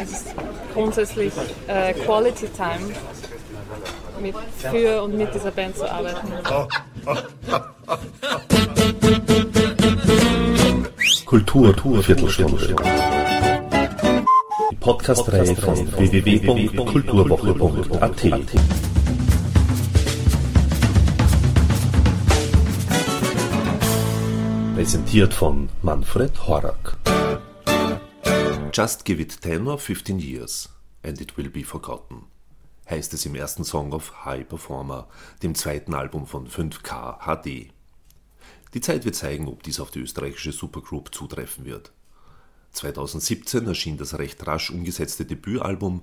es ist grundsätzlich äh, Quality Time, mit, für und mit dieser Band zu arbeiten. Kultur, Kultur Viertelstunde. Die Podcast-Reihe von www.kulturwoche.at. Präsentiert von Manfred Horak. Just give it 10 or 15 years and it will be forgotten, heißt es im ersten Song auf High Performer, dem zweiten Album von 5K HD. Die Zeit wird zeigen, ob dies auf die österreichische Supergroup zutreffen wird. 2017 erschien das recht rasch umgesetzte Debütalbum.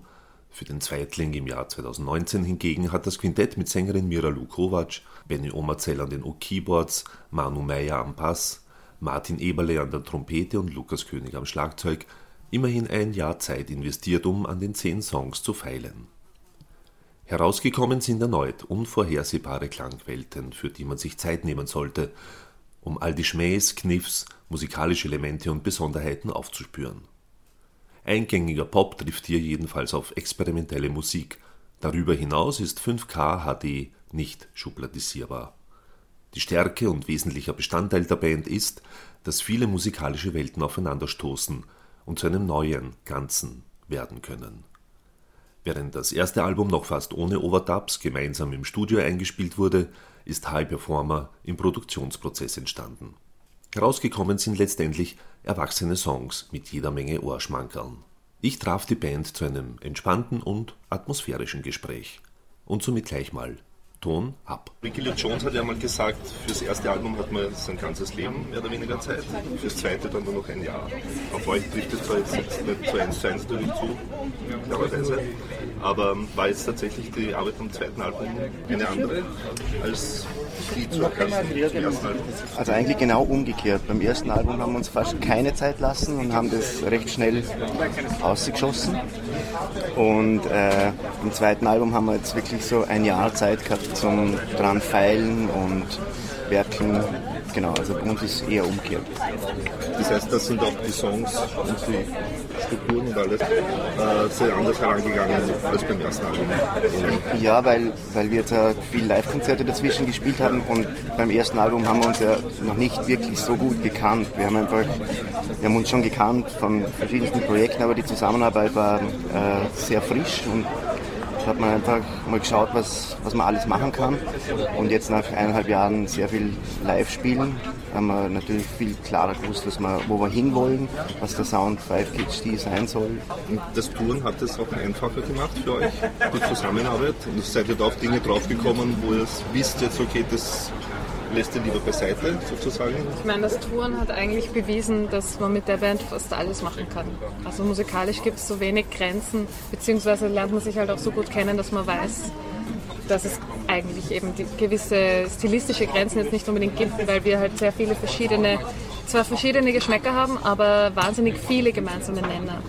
Für den Zweitling im Jahr 2019 hingegen hat das Quintett mit Sängerin Mira Lukovac, Benny Omerzell an den O-Keyboards, Manu Meyer am Bass, Martin Eberle an der Trompete und Lukas König am Schlagzeug immerhin ein Jahr Zeit investiert, um an den zehn Songs zu feilen. Herausgekommen sind erneut unvorhersehbare Klangwelten, für die man sich Zeit nehmen sollte, um all die Schmähs, Kniffs, musikalische Elemente und Besonderheiten aufzuspüren. Eingängiger Pop trifft hier jedenfalls auf experimentelle Musik. Darüber hinaus ist 5K HD nicht schubladisierbar. Die Stärke und wesentlicher Bestandteil der Band ist, dass viele musikalische Welten aufeinanderstoßen und zu einem neuen Ganzen werden können. Während das erste Album noch fast ohne Overdubs gemeinsam im Studio eingespielt wurde, ist High Performer im Produktionsprozess entstanden. Herausgekommen sind letztendlich erwachsene Songs mit jeder Menge Ohrschmankerln. Ich traf die Band zu einem entspannten und atmosphärischen Gespräch. Und somit gleich mal Ton ab. Ricky Lee Jones hat ja mal gesagt, fürs erste Album hat man sein ganzes Leben mehr oder weniger Zeit, fürs zweite dann nur noch ein Jahr. Auf euch trifft es zwar jetzt nicht zu eins zu eins natürlich zu, aber war jetzt tatsächlich die Arbeit am zweiten Album eine andere als Also eigentlich genau umgekehrt. Beim ersten Album haben wir uns fast keine Zeit lassen und haben das recht schnell ausgeschossen. Und äh, im zweiten Album haben wir jetzt wirklich so ein Jahr Zeit gehabt zum dran feilen und werkeln Genau, also bei uns ist eher umgekehrt. Das heißt, das sind auch die Songs und die Strukturen und alles äh, sehr anders herangegangen als beim ersten Album. Ja, weil, weil wir da viel Live-Konzerte dazwischen gespielt haben und beim ersten Album haben wir uns ja noch nicht wirklich so gut gekannt. Wir haben einfach, wir haben uns schon gekannt von verschiedensten Projekten, aber die Zusammenarbeit war äh, sehr frisch und hat man einfach mal geschaut, was, was man alles machen kann. Und jetzt nach eineinhalb Jahren sehr viel Live-Spielen haben wir natürlich viel klarer gewusst, was wir, wo wir hinwollen, was der Sound 5 HD sein soll. Und das Touren hat es auch einfacher gemacht für euch, die Zusammenarbeit? Und seid ihr da auf Dinge draufgekommen, wo ihr wisst jetzt, okay, das lässt ihr lieber beiseite sozusagen? Ich meine, das Touren hat eigentlich bewiesen, dass man mit der Band fast alles machen kann. Also musikalisch gibt es so wenig Grenzen, beziehungsweise lernt man sich halt auch so gut kennen, dass man weiß, dass es eigentlich eben gewisse stilistische Grenzen jetzt nicht unbedingt gibt, weil wir halt sehr viele verschiedene, zwar verschiedene Geschmäcker haben, aber wahnsinnig viele gemeinsame Nenner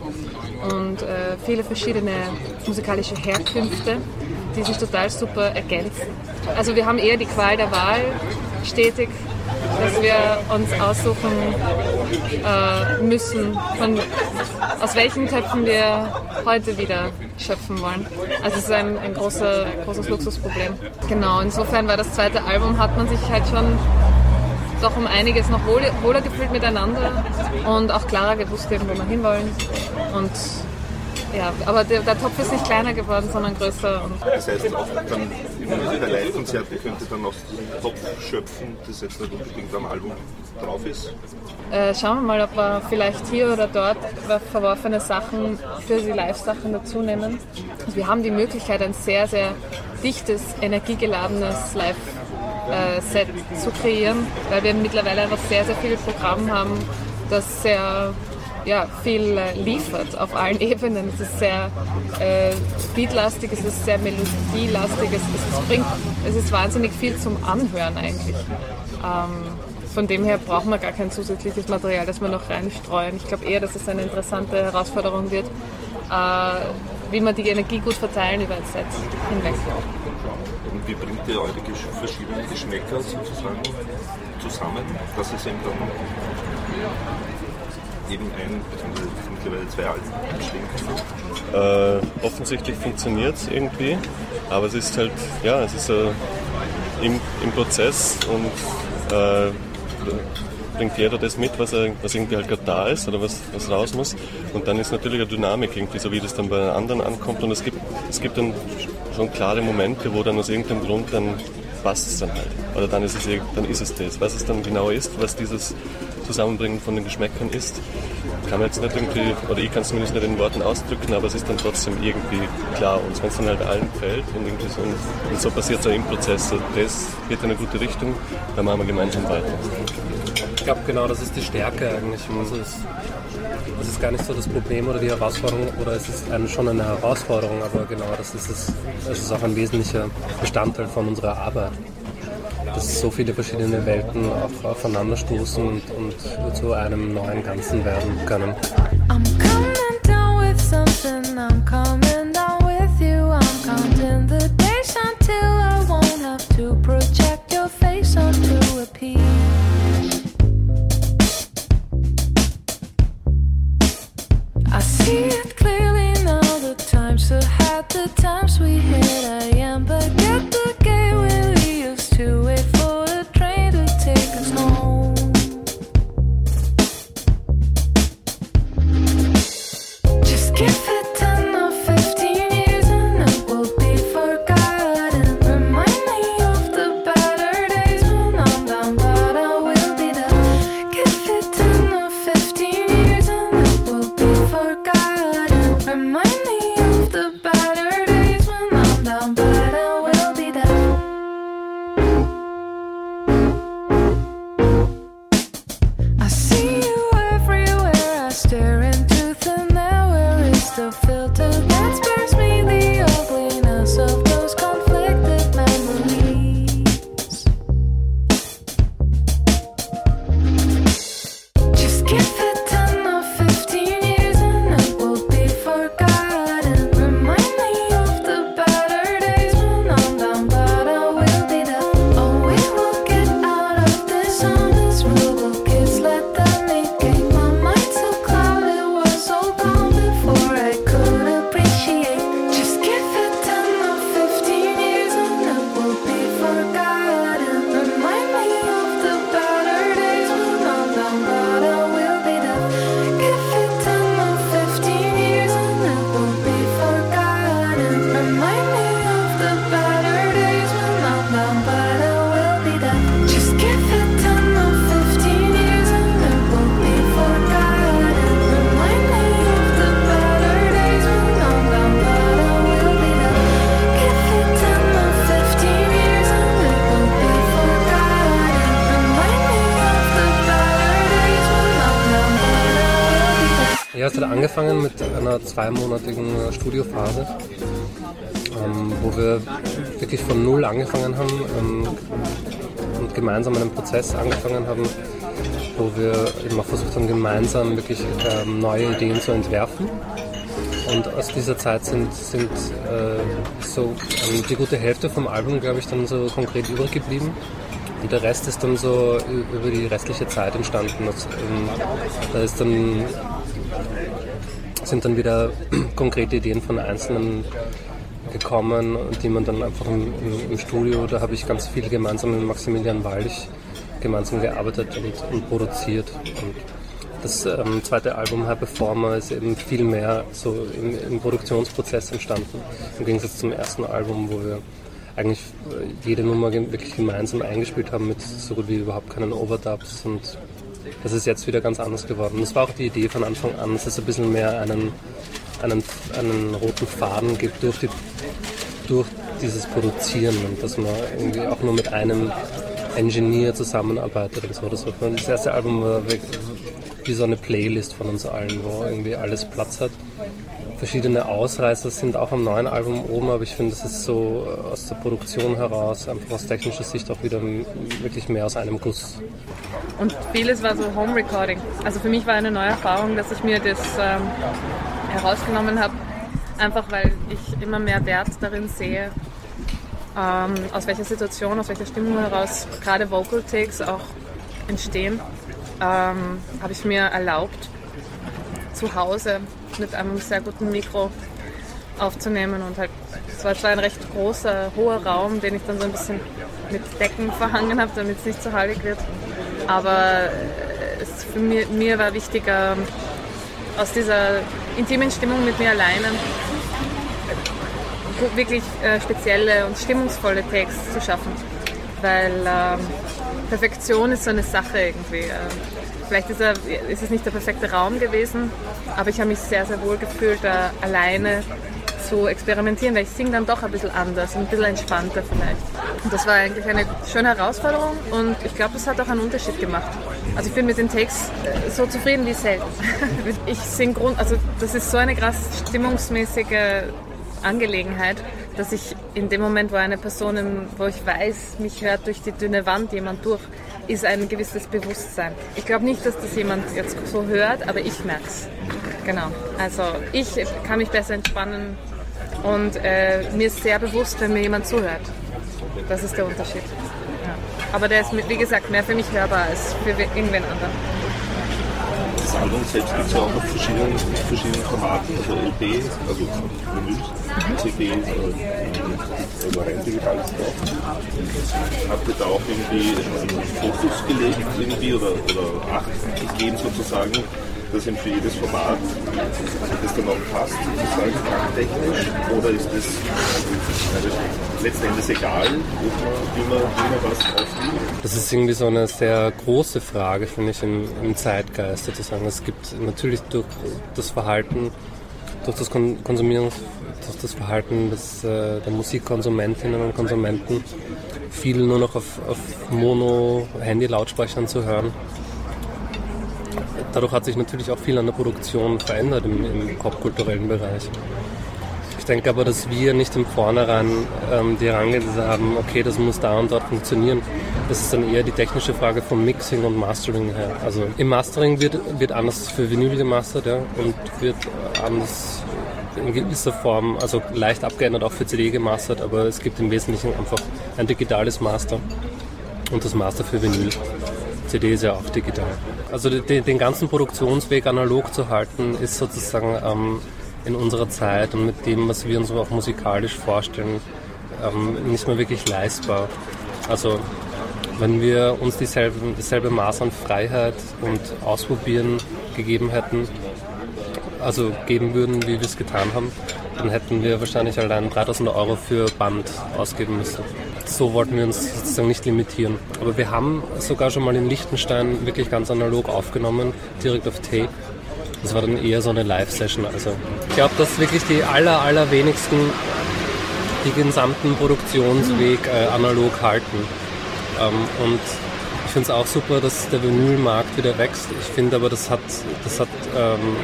und äh, viele verschiedene musikalische Herkünfte, die sich total super ergänzen. Also wir haben eher die Qual der Wahl stetig, dass wir uns aussuchen äh, müssen, von, aus welchen Töpfen wir heute wieder schöpfen wollen. Also es ist ein, ein großer, großes Luxusproblem. Genau, insofern war das zweite Album, hat man sich halt schon doch um einiges noch wohler, gefühlt miteinander und auch klarer gewusst, wo wir hinwollen. Und ja, aber der, der, Topf ist nicht kleiner geworden, sondern größer. das heißt, auch dann bei Live-Konzerte könnt ihr dann aus diesem Topf schöpfen, das jetzt nicht unbedingt am Album drauf ist? Äh, schauen wir mal, ob wir vielleicht hier oder dort verworfene Sachen für die Live-Sachen dazu nehmen. Wir haben die Möglichkeit, ein sehr, sehr dichtes, energiegeladenes Live-Set zu kreieren, weil wir mittlerweile einfach sehr, sehr viele Programme haben, das sehr ja, viel äh, liefert auf allen Ebenen. Es ist sehr äh, beatlastig, es ist sehr melodielastig, es, es, bringt, es ist wahnsinnig viel zum Anhören eigentlich. Ähm, von dem her brauchen wir gar kein zusätzliches Material, das wir noch reinstreuen. Ich glaube eher, dass es eine interessante Herausforderung wird, äh, wie man die Energie gut verteilen über ein Set hinweg. Und wie bringt ihr eure verschiedenen Geschmäcker sozusagen zusammen, dass es eben dann eben ein, beziehungsweise mittlerweile zwei Alben stehen kann? Äh, offensichtlich funktioniert es irgendwie, aber es ist halt, ja, es ist äh, im, im Prozess und äh, bringt jeder das mit, was, er, was irgendwie halt gerade da ist oder was, was raus muss. Und dann ist natürlich eine Dynamik irgendwie, so wie das dann bei anderen ankommt. Und es gibt, es gibt dann schon klare Momente, wo dann aus irgendeinem Grund dann passt es dann halt. Oder dann ist es, dann ist es das. Was es dann genau ist, was dieses Zusammenbringen von den Geschmäckern ist, kann man jetzt nicht irgendwie, oder ich kann es zumindest nicht in Worten ausdrücken, aber es ist dann trotzdem irgendwie klar. Und wenn es dann halt allen gefällt und, irgendwie so, und, so passiert auch im Prozess, so, das geht in eine gute Richtung, dann machen wir gemeinsam weiter. Ich glaube, genau das ist die Stärke eigentlich. Also es, das ist gar nicht so das Problem oder die Herausforderung, oder es ist eine, schon eine Herausforderung, aber genau das ist es. Es ist auch ein wesentlicher Bestandteil von unserer Arbeit dass so viele verschiedene Welten auch aufeinanderstoßen und, und zu einem neuen Ganzen werden können. I'm coming down with something, I'm coming down with you, I'm counting the days until I won't have to project your face onto a piece. I see it clearly now, the times ahead, the times we hit, I zweimonatigen äh, Studiophase, ähm, wo wir wirklich von Null angefangen haben ähm, und gemeinsam einen Prozess angefangen haben, wo wir eben auch versucht haben, gemeinsam wirklich ähm, neue Ideen zu entwerfen. Und aus dieser Zeit sind, sind äh, so ähm, die gute Hälfte vom Album, glaube ich, dann so konkret übrig geblieben. Und der Rest ist dann so über die restliche Zeit entstanden. Das, ähm, da ist dann sind dann wieder konkrete Ideen von Einzelnen gekommen, die man dann einfach im, im, im Studio, da habe ich ganz viel gemeinsam mit Maximilian Wallich gemeinsam gearbeitet und, und produziert. Und das ähm, zweite Album High Performer ist eben viel mehr so im, im Produktionsprozess entstanden, im Gegensatz zum ersten Album, wo wir eigentlich äh, jede Nummer wirklich gemeinsam eingespielt haben mit so gut wie überhaupt keinen Overdubs und das ist jetzt wieder ganz anders geworden. Das war auch die Idee von Anfang an, dass es ein bisschen mehr einen, einen, einen roten Faden gibt durch, die, durch dieses Produzieren und dass man irgendwie auch nur mit einem Engineer zusammenarbeitet und so. Das, das erste Album war wie so eine Playlist von uns allen, wo irgendwie alles Platz hat. Verschiedene Ausreißer sind auch am neuen Album oben, aber ich finde, es ist so äh, aus der Produktion heraus, einfach aus technischer Sicht auch wieder wirklich mehr aus einem Guss. Und vieles war so Home Recording. Also für mich war eine neue Erfahrung, dass ich mir das ähm, herausgenommen habe, einfach weil ich immer mehr Wert darin sehe, ähm, aus welcher Situation, aus welcher Stimmung heraus gerade Vocal Takes auch entstehen, ähm, habe ich mir erlaubt, zu Hause mit einem sehr guten Mikro aufzunehmen und halt, es war zwar ein recht großer, hoher Raum, den ich dann so ein bisschen mit Decken verhangen habe, damit es nicht zu hallig wird, aber es für mir, mir war wichtiger, aus dieser intimen Stimmung mit mir alleine wirklich äh, spezielle und stimmungsvolle Takes zu schaffen, weil ähm, Perfektion ist so eine Sache irgendwie. Äh, vielleicht ist, er, ist es nicht der perfekte Raum gewesen, aber ich habe mich sehr, sehr wohl gefühlt, da alleine zu experimentieren, weil ich singe dann doch ein bisschen anders ein bisschen entspannter vielleicht. Und das war eigentlich eine schöne Herausforderung und ich glaube, das hat auch einen Unterschied gemacht. Also ich bin mit den Takes äh, so zufrieden wie selten. Ich singe Grund, also das ist so eine krass stimmungsmäßige Angelegenheit, dass ich in dem Moment, wo eine Person, wo ich weiß, mich hört durch die dünne Wand jemand durch, ist ein gewisses Bewusstsein. Ich glaube nicht, dass das jemand jetzt so hört, aber ich merke es. Genau. Also ich kann mich besser entspannen und äh, mir ist sehr bewusst, wenn mir jemand zuhört. Das ist der Unterschied. Ja. Aber der ist, wie gesagt, mehr für mich hörbar als für irgendwen anderen. Das Album selbst gibt es ja auch auf verschiedenen, verschiedenen Formaten, also LP, also Vinyl, CD, äh, also rein digitales drauf. Habt ihr da auch irgendwie einen Fokus gelegt irgendwie oder, oder Acht gegeben sozusagen, dass eben für jedes Format das dann auch passt, sozusagen klangtechnisch? Oder ist das also letzten egal, wie, man, wie man was aufnimmt? Das ist irgendwie so eine sehr große Frage, finde ich, im, im Zeitgeist sozusagen. Es gibt natürlich durch das Verhalten, durch das Kon Konsumieren, durch das Verhalten des, äh, der Musikkonsumentinnen und Konsumenten viel nur noch auf, auf Mono-Handy-Lautsprechern zu hören. Dadurch hat sich natürlich auch viel an der Produktion verändert im, im popkulturellen Bereich. Denke aber, dass wir nicht im Vornherein ähm, die Herangehensweise haben, okay, das muss da und dort funktionieren. Das ist dann eher die technische Frage vom Mixing und Mastering her. Also im Mastering wird, wird anders für Vinyl gemastert ja, und wird anders in gewisser Form, also leicht abgeändert auch für CD gemastert, aber es gibt im Wesentlichen einfach ein digitales Master und das Master für Vinyl. CD ist ja auch digital. Also den, den ganzen Produktionsweg analog zu halten, ist sozusagen ähm, in unserer Zeit und mit dem, was wir uns auch musikalisch vorstellen, ähm, nicht mehr wirklich leistbar. Also wenn wir uns dieselbe, dasselbe Maß an Freiheit und Ausprobieren gegeben hätten, also geben würden, wie wir es getan haben, dann hätten wir wahrscheinlich allein 3000 Euro für Band ausgeben müssen. So wollten wir uns sozusagen nicht limitieren. Aber wir haben sogar schon mal in Liechtenstein wirklich ganz analog aufgenommen, direkt auf Tape. Das war dann eher so eine Live-Session. Also ich glaube, dass wirklich die aller, allerwenigsten den gesamten Produktionsweg äh, analog halten. Ähm, und ich finde es auch super, dass der Vinylmarkt wieder wächst. Ich finde aber, das hat, das hat ähm,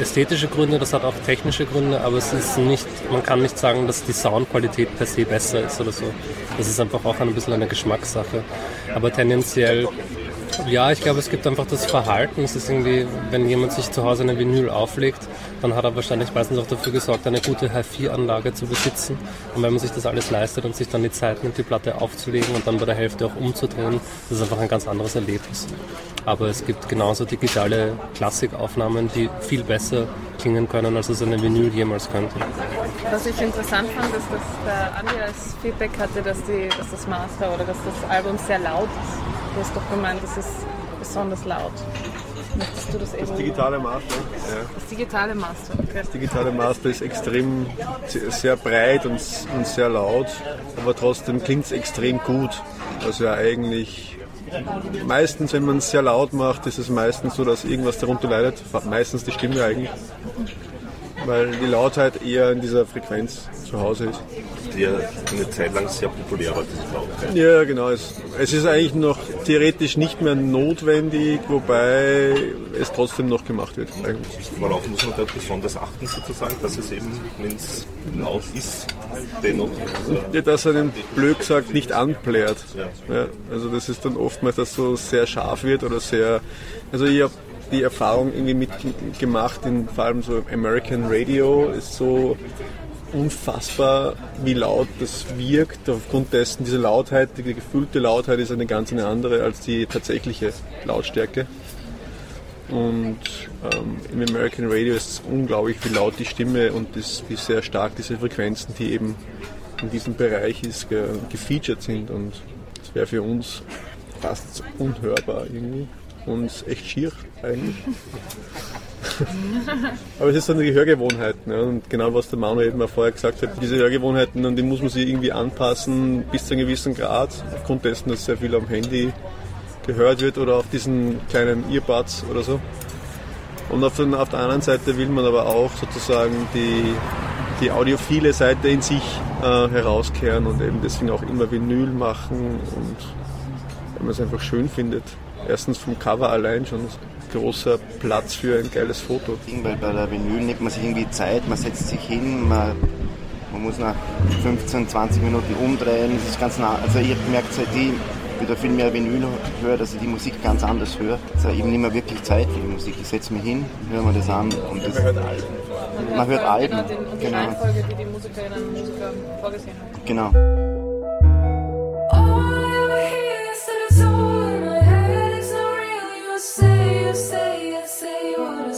ästhetische Gründe, das hat auch technische Gründe, aber es ist nicht, man kann nicht sagen, dass die Soundqualität per se besser ist oder so. Das ist einfach auch ein bisschen eine Geschmackssache. Aber tendenziell, ja, ich glaube, es gibt einfach das Verhalten. Es ist irgendwie, wenn jemand sich zu Hause eine Vinyl auflegt, dann hat er wahrscheinlich meistens auch dafür gesorgt, eine gute Hi-Fi-Anlage zu besitzen. Und wenn man sich das alles leistet und sich dann die Zeit nimmt, die Platte aufzulegen und dann bei der Hälfte auch umzudrehen, das ist einfach ein ganz anderes Erlebnis. Aber es gibt genauso digitale Klassikaufnahmen, die viel besser klingen können, als es eine Vinyl jemals könnte. Was ich interessant fand, ist, dass der Andi als Feedback hatte, dass, die, dass das Master oder dass das Album sehr laut ist. Du hast doch gemeint, das ist besonders laut. Möchtest du das eben? digitale Master. Ja. Das digitale Master. Okay. Das digitale Master ist extrem sehr- sehr breit und, und sehr laut, aber trotzdem klingt es extrem gut. Also ja eigentlich meistens, wenn man es sehr laut macht, ist es meistens so, dass irgendwas darunter leidet. Meistens die Stimme eigentlich. Weil die Lautheit eher in dieser Frequenz zu Hause ist. Die ja eine Zeit lang sehr populär war, diese Lautheit. Ja, genau. Es, es ist eigentlich noch theoretisch nicht mehr notwendig, wobei es trotzdem noch gemacht wird. Eigentlich. Worauf muss man da besonders achten, sozusagen, dass es eben, wenn es laut ist, dennoch. Also, Ja, dass er den blöd gesagt nicht anplärt. Ja, also das ist dann oftmals, dass so sehr scharf wird oder sehr. Also ich habe die Erfahrung irgendwie mitgemacht, in vor allem so American Radio ist so unfassbar, wie laut das wirkt. Aufgrund dessen, diese Lautheit, die gefühlte Lautheit ist eine ganz eine andere als die tatsächliche Lautstärke. Und ähm, im American Radio ist es unglaublich, wie laut die Stimme und das, wie sehr stark diese Frequenzen, die eben in diesem Bereich ist, ge gefeatured sind. Und das wäre für uns fast unhörbar irgendwie. Und echt schier eigentlich. Aber es ist so eine Hörgewohnheit. Ne? Und genau was der Manu eben auch vorher gesagt hat, diese Hörgewohnheiten, an die muss man sich irgendwie anpassen bis zu einem gewissen Grad, aufgrund dessen, dass sehr viel am Handy gehört wird oder auf diesen kleinen Earbuds oder so. Und auf, den, auf der anderen Seite will man aber auch sozusagen die, die audiophile Seite in sich äh, herauskehren und eben deswegen auch immer Vinyl machen und wenn man es einfach schön findet. Erstens vom Cover allein schon großer Platz für ein geiles Foto. Weil bei der Vinyl nimmt man sich irgendwie Zeit, man setzt sich hin, man, man muss nach 15, 20 Minuten umdrehen. Das ist ganz nah. Also ich gemerkt, seit ich wieder viel mehr Vinyl höre, dass ich die Musik ganz anders höre. Also eben nicht mehr wirklich Zeit für die Musik. Ich setze mich hin, höre mir das an und das, man hört Alben. Genau, den, und die Genau. Reihenfolge, die die Musikerinnen und Musiker vorgesehen haben. Genau. You say, you say what I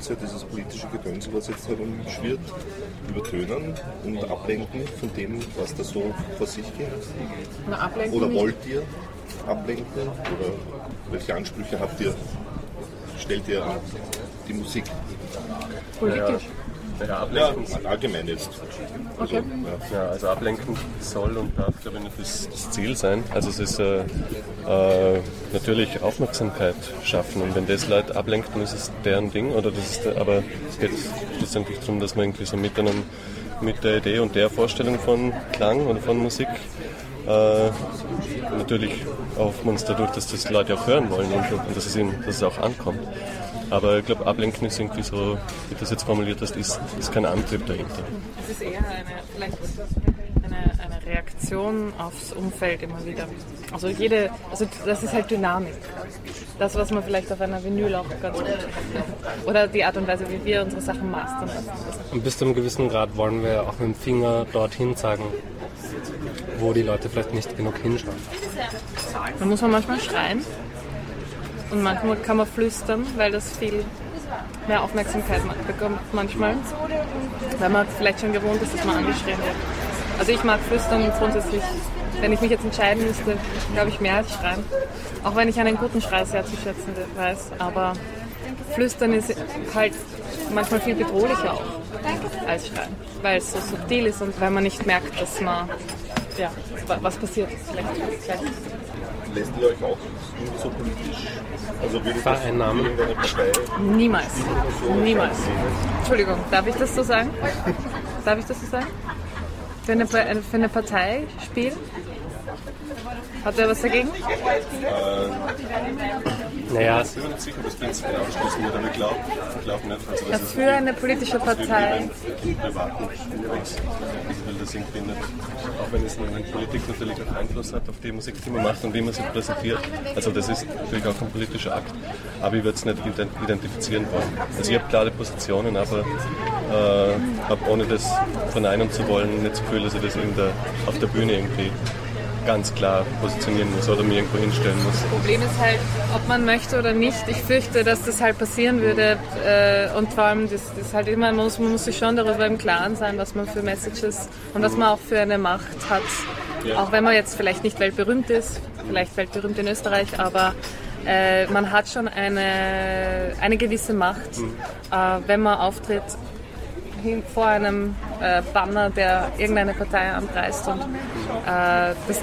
ganze Gedönse, dieses politische Gedönse, was jetzt herumschwirrt, übertönen und ablenken von dem, was da so vor sich geht? Na, ablenken Oder wollt ihr ablenken? Oder welche Ansprüche habt ihr? Stellt ihr an die Musik? Politisch. Ja, Ja, ablenken, allgemein jetzt. Okay. ja, also ablenken soll und darf, glaube ich, nicht das, das Ziel sein. Also es ist äh, äh, natürlich Aufmerksamkeit schaffen und wenn das Leute ablenkt, dann ist es deren Ding. Oder das ist, aber es geht schlussendlich darum, dass man irgendwie so mit, einem, mit der Idee und der Vorstellung von Klang oder von Musik äh, natürlich hoffen wir uns dadurch, dass das Leute auch hören wollen und, und dass, es ihnen, dass es auch ankommt. Aber ich glaube, Ablenken ist irgendwie so, wie du das jetzt formuliert hast, ist, ist kein Antrieb dahinter. Es ist eher eine, vielleicht eine, eine Reaktion aufs Umfeld immer wieder. Also jede, also das ist halt Dynamik. Das, was man vielleicht auf einer Vinyl auch ganz gut Oder die Art und Weise, wie wir unsere Sachen mastern. Und bis zu einem gewissen Grad wollen wir auch mit dem Finger dorthin zeigen, wo die Leute vielleicht nicht genug hinschauen. Da muss man manchmal schreien und manchmal kann man flüstern, weil das viel mehr Aufmerksamkeit bekommt manchmal, weil man vielleicht schon gewohnt ist, dass man angeschrien wird. Also ich mag flüstern grundsätzlich. Wenn ich mich jetzt entscheiden müsste, glaube ich mehr als schreien. Auch wenn ich einen guten Schrei sehr zu schätzen weiß. Aber flüstern ist halt manchmal viel bedrohlicher auch als schreien. Weil es so subtil ist und weil man nicht merkt, dass man, ja, wa- was passiert. Vielleicht gleich. Lässt ihr euch auch so politisch? Also würdet ihr Vereinnahmen. Niemals. Niemals. Entschuldigung, darf ich das so sagen? Darf ich das so sagen? Für eine, eine Partei spielen? Hat er was dagegen? Naja, Ich bin mir nicht sicher, ob das prinzipiell ausschließen wird, aber ich glaube glaub nicht. Also, Ja, das ist für eine politische Partei. privaten. Also weil das irgendwie nicht, auch wenn es in Politik natürlich auch Einfluss hat auf die Musik, die man macht und wie man sich präsentiert. Also das ist natürlich auch ein politischer Akt, aber ich würde es nicht ident- identifizieren wollen. Also ich habe klare Positionen, aber äh, habe ohne das verneinen zu wollen nicht das Gefühl, dass ich das in der, auf der Bühne irgendwie ganz klar positionieren muss oder mir irgendwo hinstellen muss. Problem ist halt, ob man möchte oder nicht. Ich fürchte, dass das halt passieren würde. Äh, und vor allem, das, das halt immer, man muss, man muss sich schon darüber im Klaren sein, was man für Messages und was man auch für eine Macht hat. Auch wenn man jetzt vielleicht nicht weltberühmt ist, vielleicht weltberühmt in Österreich, aber äh, man hat schon eine, eine gewisse Macht, äh, wenn man auftritt hin, vor einem äh, Banner, der irgendeine Partei anpreist. Und äh, das,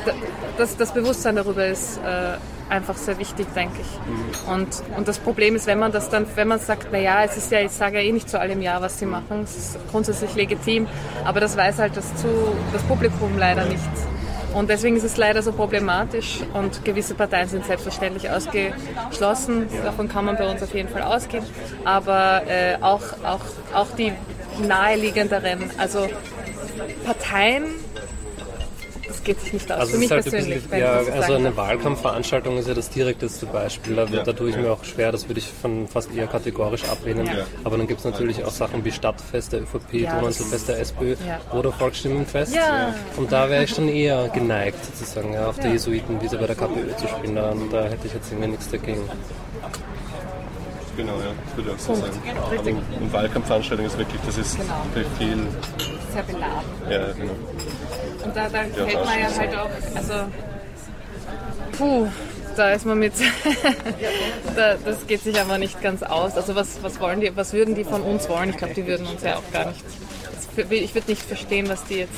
das, das Bewusstsein darüber ist äh, einfach sehr wichtig, denke ich. Und, und das Problem ist, wenn man das dann, wenn man sagt, naja, es ist ja, ich sage ja eh nicht zu allem Ja, was sie machen, es ist grundsätzlich legitim, aber das weiß halt das, zu, das Publikum leider nicht. Und deswegen ist es leider so problematisch und gewisse Parteien sind selbstverständlich ausgeschlossen. Davon kann man bei uns auf jeden Fall ausgehen. Aber äh, auch, auch, auch die naheliegenderen, also Parteien, das geht sich nicht aus. Also Für mich halt ein persönlich. bisschen, wenn ja, also eine. Wahlkampfveranstaltung ist ja das direkteste Beispiel. Da, da tue ich mir auch schwer, das würde ich von fast eher kategorisch ablehnen. Ja. Aber dann gibt es natürlich auch Sachen wie Stadtfest der ÖVP, Ja, Donauinselfest der SPÖ Ja. oder Volksstimmenfest. Ja. Und da wäre ich schon eher geneigt, sozusagen, ja, auf der Jesuitenwiese bei der KPÖ zu spielen. Da, da hätte ich jetzt irgendwie nichts dagegen. Genau, ja, das würde ich auch so Punkt. sagen. Aber Richtig. im- im Wahlkampfveranstaltung ist wirklich, das ist Genau. viel, Sehr beladen. ja, genau. Und da, da Ja, fällt man ja halt auch, also, puh, da ist man mit, da, das geht sich aber nicht ganz aus. Also was, was wollen die, was würden die von uns wollen? Ich glaube, die würden uns ja auch gar nicht, ich würde nicht verstehen, was die jetzt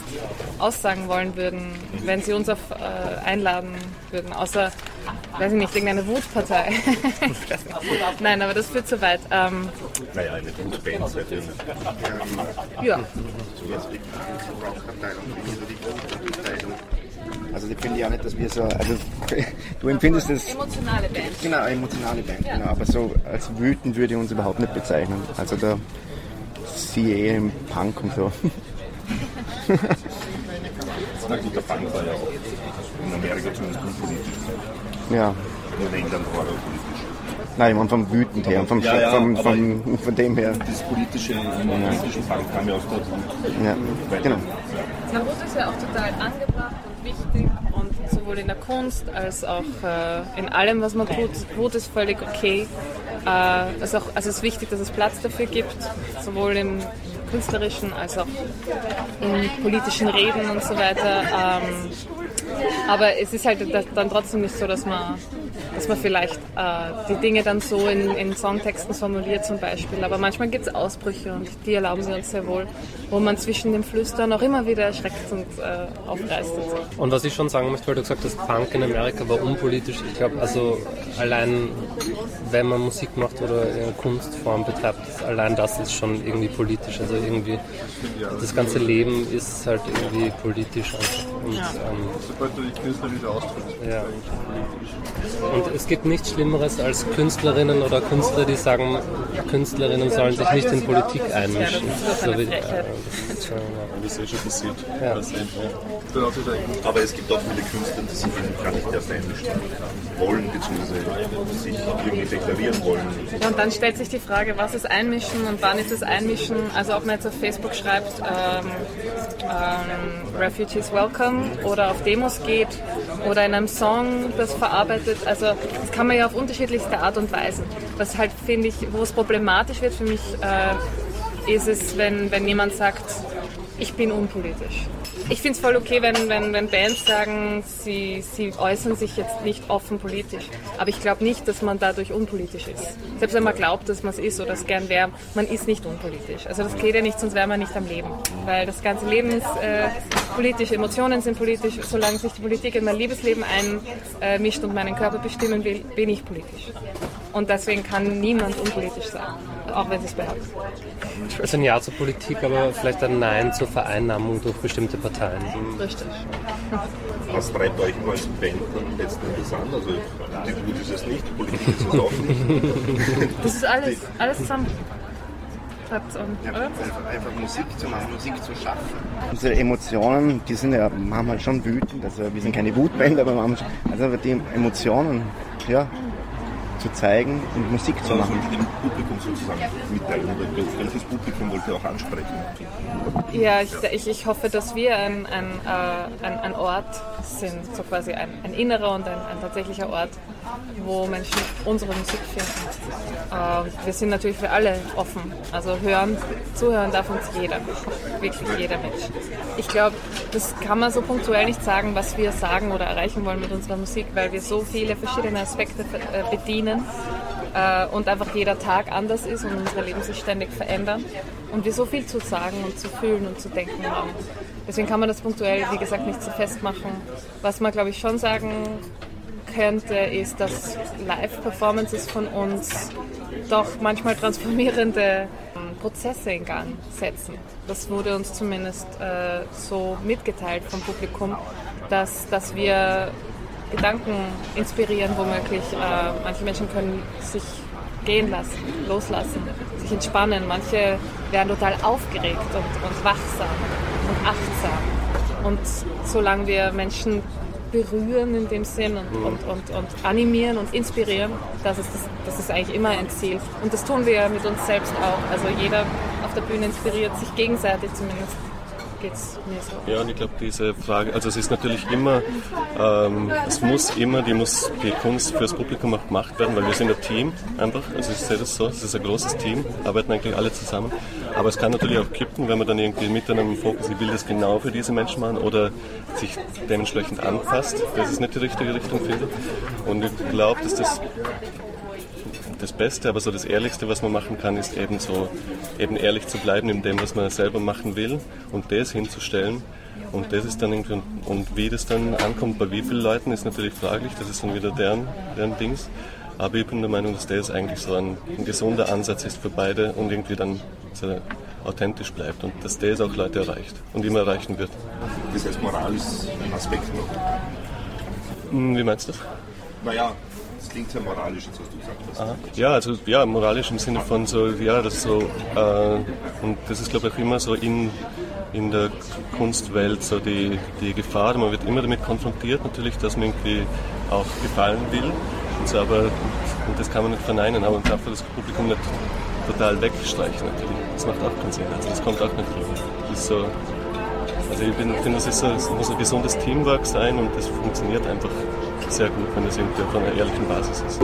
aussagen wollen würden, wenn sie uns auf, äh, einladen würden, außer, weiß ich nicht, irgendeine Wutpartei. Ich. Nein, aber das führt zu weit. Ähm, Naja, eine gute Band seid ihr nicht. ja, Also ich finde ja nicht, dass wir so, also du empfindest es emotionale Band. Genau, emotionale Band, genau. Aber so als wütend würde ich uns überhaupt nicht bezeichnen. Also da siehe eher im Punk und so. Na gut, der Punk war ja auch in Amerika zumindest unpolitisch. Ja. In England war er politisch. Nein, ich meine vom wütend her, vom, Ja, ja, vom, vom, von dem her. Das politische, im politischen Punk kam ja aus der Wut. Ja, Weil- genau. Na, Wut ist ja auch total angebracht und wichtig und sowohl in der Kunst als auch äh, in allem, was man tut. Wut ist völlig okay. Äh, also, auch, also es ist wichtig, dass es Platz dafür gibt, sowohl im künstlerischen als auch in politischen Reden und so weiter. Ähm, aber es ist halt da- dann trotzdem nicht so, dass man, dass man vielleicht äh, die Dinge dann so in, in Songtexten formuliert zum Beispiel. Aber manchmal gibt es Ausbrüche und die erlauben sie uns sehr wohl, wo man zwischen dem Flüstern auch immer wieder erschreckt und äh, aufreißt. Und so. Und was ich schon sagen möchte, weil du gesagt hast, Punk in Amerika war unpolitisch. Ich glaube, also allein wenn man Musik macht oder eine Kunstform betreibt, allein das ist schon irgendwie politisch. Also irgendwie das ganze Leben ist halt irgendwie politisch einfach. Und, ähm, Sobald du dich künstlerisch ausdrückst, bist Ja. du eigentlich politisch. Und es gibt nichts Schlimmeres als Künstlerinnen oder Künstler, die sagen, Künstlerinnen sollen sich nicht in Politik einmischen. Eine wie- äh, das ist, äh, eh schon passiert. Ja. Eigentlich Aber es gibt auch viele Künstler, die sich gar nicht erst einmischen wollen, beziehungsweise sich irgendwie deklarieren wollen. Ja, und dann stellt sich die Frage, was ist Einmischen und wann ist es Einmischen? Also ob man jetzt auf Facebook schreibt, ähm, ähm, Refugees Welcome oder auf Demos geht oder in einem Song das verarbeitet. Also das kann man ja auf unterschiedlichste Art und Weise. Was halt finde ich, wo es problematisch wird für mich, äh, ist es, wenn, wenn jemand sagt, ich bin unpolitisch. Ich finde es voll okay, wenn, wenn, wenn Bands sagen, sie, sie äußern sich jetzt nicht offen politisch. Aber ich glaube nicht, dass man dadurch unpolitisch ist. Selbst wenn man glaubt, dass man es ist oder es gern wäre, man ist nicht unpolitisch. Also das geht ja nicht, sonst wäre man nicht am Leben. Weil das ganze Leben ist äh, politisch, Emotionen sind politisch. Solange sich die Politik in mein Liebesleben einmischt und meinen Körper bestimmen will, bin ich politisch. Und deswegen kann niemand unpolitisch sein, auch wenn sie es behaupten. Also ein Ja zur Politik, aber vielleicht ein Nein zur Vereinnahmung durch bestimmte verteilen. Richtig. Was treibt euch als Band dann letzten Endes an? Also die Wut ist es nicht, Politik ist es auch nicht. Das ist alles, alles zusammen. Treibt an, oder? Einfach, einfach Musik zu machen, Musik zu schaffen. Unsere Emotionen, die sind ja manchmal schon wütend. Also wir sind keine Wutband, aber manchmal, also einfach die Emotionen, ja, zu zeigen und Musik zu Also machen. dem Publikum sozusagen mitteilen. Oder welches Publikum wollt ihr auch ansprechen? Ja, ich, ich, ich hoffe, dass wir ein, ein, äh, ein, ein Ort sind, so quasi ein, ein innerer und ein, ein tatsächlicher Ort, wo Menschen unsere Musik finden. Äh, wir sind natürlich für alle offen. Also hören, zuhören darf uns jeder. Wirklich jeder Mensch. Ich glaube, das kann man so punktuell nicht sagen, was wir sagen oder erreichen wollen mit unserer Musik, weil wir so viele verschiedene Aspekte äh, bedienen äh, und einfach jeder Tag anders ist und unsere Leben sich ständig verändern und wir so viel zu sagen und zu fühlen und zu denken haben. Deswegen kann man das punktuell, wie gesagt, nicht so festmachen. Was man, glaube ich, schon sagen könnte, ist, dass Live-Performances von uns doch manchmal transformierende Prozesse in Gang setzen. Das wurde uns zumindest äh, so mitgeteilt vom Publikum, dass, dass wir Gedanken inspirieren, womöglich. Äh, manche Menschen können sich gehen lassen, loslassen, sich entspannen. Manche werden total aufgeregt und, und wachsam und achtsam. Und solange wir Menschen berühren in dem Sinn und, und, und, und animieren und inspirieren, das ist, das, das ist eigentlich immer ein Ziel. Und das tun wir ja mit uns selbst auch. Also jeder auf der Bühne inspiriert sich gegenseitig zumindest. Geht es mir so. Ja, und ich glaube, diese Frage, also es ist natürlich immer, ähm, es muss immer die, muss, die Kunst fürs Publikum auch gemacht werden, weil wir sind ein Team einfach, also ich sehe das so, es ist ein großes Team, arbeiten eigentlich alle zusammen. Aber es kann natürlich auch kippen, wenn man dann irgendwie mit einem Fokus, ich will das genau für diese Menschen machen oder sich dementsprechend anpasst, das ist nicht die richtige Richtung, finde. Und ich glaube, dass das das Beste, aber so das Ehrlichste, was man machen kann, ist eben so, eben ehrlich zu bleiben in dem, was man selber machen will und das hinzustellen. Und das ist dann irgendwie, und wie das dann ankommt, bei wie vielen Leuten, ist natürlich fraglich, das ist dann wieder deren, deren Dings. Aber ich bin der Meinung, dass das eigentlich so ein, ein gesunder Ansatz ist für beide und irgendwie dann so authentisch bleibt und dass das auch Leute erreicht und immer erreichen wird. Das heißt, Moral ist ein Aspekt noch. Hm, Wie meinst du das? Naja, das klingt sehr moralisch, jetzt was du gesagt hast. Ja, also ja, moralisch im Sinne von so, ja, das so, äh, und das ist glaube ich auch immer so in, in der Kunstwelt so die, die Gefahr, man wird immer damit konfrontiert natürlich, dass man irgendwie auch gefallen will, und so, aber, und das kann man nicht verneinen, aber man darf das Publikum nicht total wegstreichen natürlich. Das macht auch keinen Sinn, also das kommt auch nicht drüber. Das ist so, also ich finde, das ist so, es muss ein gesundes Teamwork sein und das funktioniert einfach sehr gut, wenn das irgendwie auf einer ehrlichen Basis ist.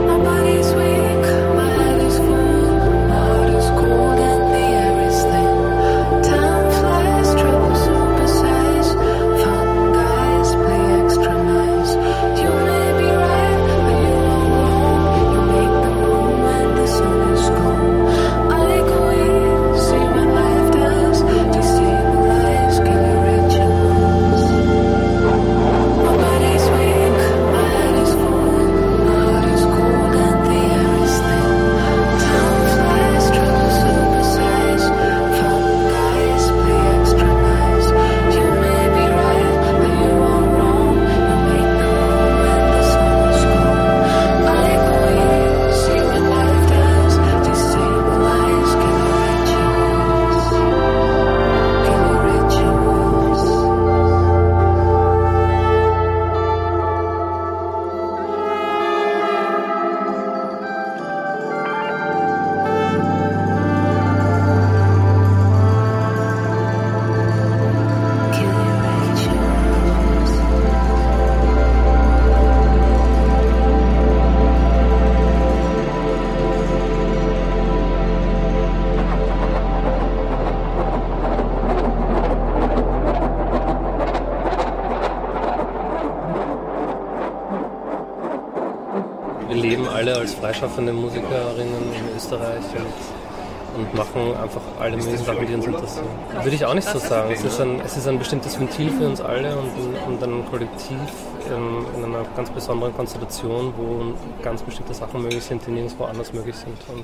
Würde ich auch nicht so sagen. Es ist ein, es ist ein bestimmtes Ventil für uns alle und, ein- und ein Kollektiv in, in einer ganz besonderen Konstellation, wo ganz bestimmte Sachen möglich sind, die nirgendwo anders möglich sind. Und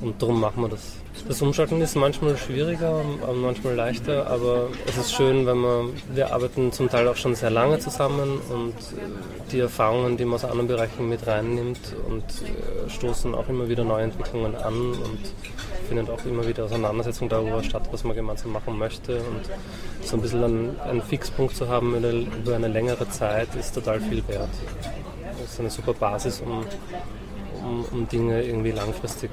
Und darum machen wir das. Das Umschalten ist manchmal schwieriger, manchmal leichter, aber es ist schön, wenn man, wir arbeiten zum Teil auch schon sehr lange zusammen und die Erfahrungen, die man aus anderen Bereichen mit reinnimmt und äh, stoßen auch immer wieder neue Entwicklungen an und findet auch immer wieder Auseinandersetzung darüber statt, was man gemeinsam machen möchte und so ein bisschen einen, einen Fixpunkt zu haben über eine, eine längere Zeit ist total viel wert. Das ist eine super Basis, um, um, um Dinge irgendwie langfristig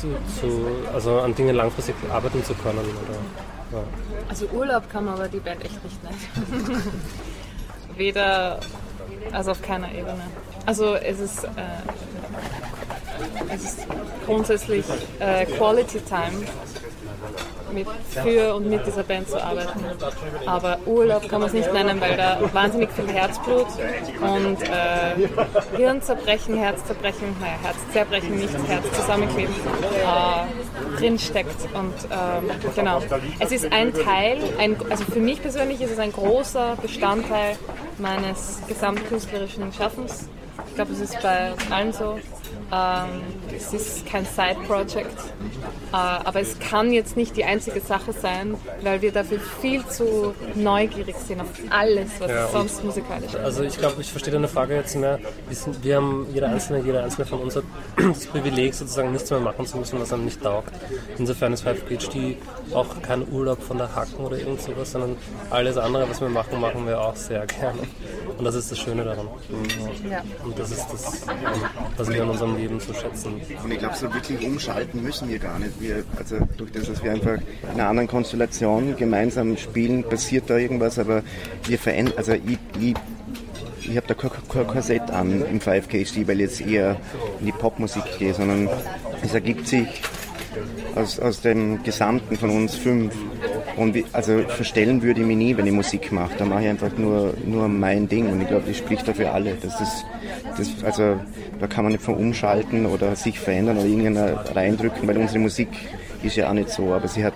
zu, zu, also an Dingen langfristig arbeiten zu können. Oder, ja. Also Urlaub kann man aber die Band echt nicht nennen. Weder, also auf keiner Ebene. Also es ist, äh, es ist grundsätzlich äh, Quality Time mit, für und mit dieser Band zu arbeiten. Aber Urlaub kann man es nicht nennen, weil da wahnsinnig viel Herzblut und äh, Hirnzerbrechen, Herzzerbrechen, naja, Herzzerbrechen, nicht Herz zusammenkleben, äh, drinsteckt. Und ähm, genau. Es ist ein Teil, ein, also für mich persönlich ist es ein großer Bestandteil meines gesamtkünstlerischen Schaffens. Ich glaube, es ist bei allen so. Ähm, es ist kein Side-Project, äh, aber es kann jetzt nicht die einzige Sache sein, weil wir dafür viel zu neugierig sind auf alles, was Ja, sonst musikalisch ist. Also ich glaube, ich verstehe deine Frage jetzt mehr. Wir, sind, wir haben, jeder Einzelne, jeder Einzelne von uns hat das Privileg, sozusagen nichts mehr machen zu müssen, was einem nicht taugt. Insofern ist 5PhD auch kein Urlaub von der Hacken oder irgend sowas, sondern alles andere, was wir machen, machen wir auch sehr gerne. Und das ist das Schöne daran. Ja. Und das ist das, was wir in unserem Leben so schätzen. Und ich glaube, so wirklich umschalten müssen wir gar nicht. Wir, also durch das, dass wir einfach in einer anderen Konstellation gemeinsam spielen, passiert da irgendwas, aber wir verändern, also ich, ich, ich habe da kein Korsett an im 5KHD, weil ich jetzt eher in die Popmusik gehe, sondern es ergibt sich aus, aus dem Gesamten von uns fünf. Und wie, also verstellen würde ich mich nie, wenn ich Musik mache. Da mache ich einfach nur, nur mein Ding und ich glaube, das spricht dafür alle. Das ist, das, also da kann man nicht von umschalten oder sich verändern oder irgendeiner reindrücken, weil unsere Musik ist ja auch nicht so, aber sie hat,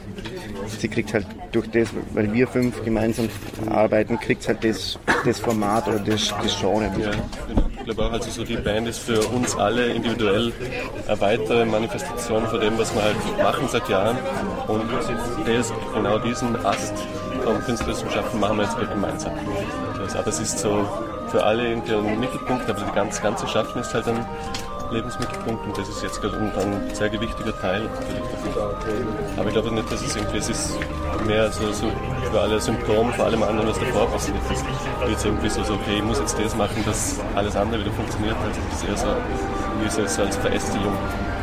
sie kriegt halt durch das, weil wir fünf gemeinsam arbeiten, kriegt halt das, das Format oder das, das Genre. Ja, genau. Ich glaube auch, also so die Band ist für uns alle individuell eine weitere Manifestation von dem, was wir halt machen seit Jahren. Und das, genau diesen Ast vom künstlerischen Schaffen machen wir jetzt halt gemeinsam. Das, aber es ist so für alle irgendwie ein Mittelpunkt, aber das ganze, ganze Schaffen ist halt ein Lebensmittelpunkt und das ist jetzt gerade ein, sehr gewichtiger Teil. Aber ich glaube nicht, dass es irgendwie, es ist mehr so, so für alle Symptom, vor allem anderen, was davor passiert ist. Jetzt irgendwie so, so, okay, ich muss jetzt das machen, dass alles andere wieder funktioniert. Also das ist eher so, wie so, so als Verästelung,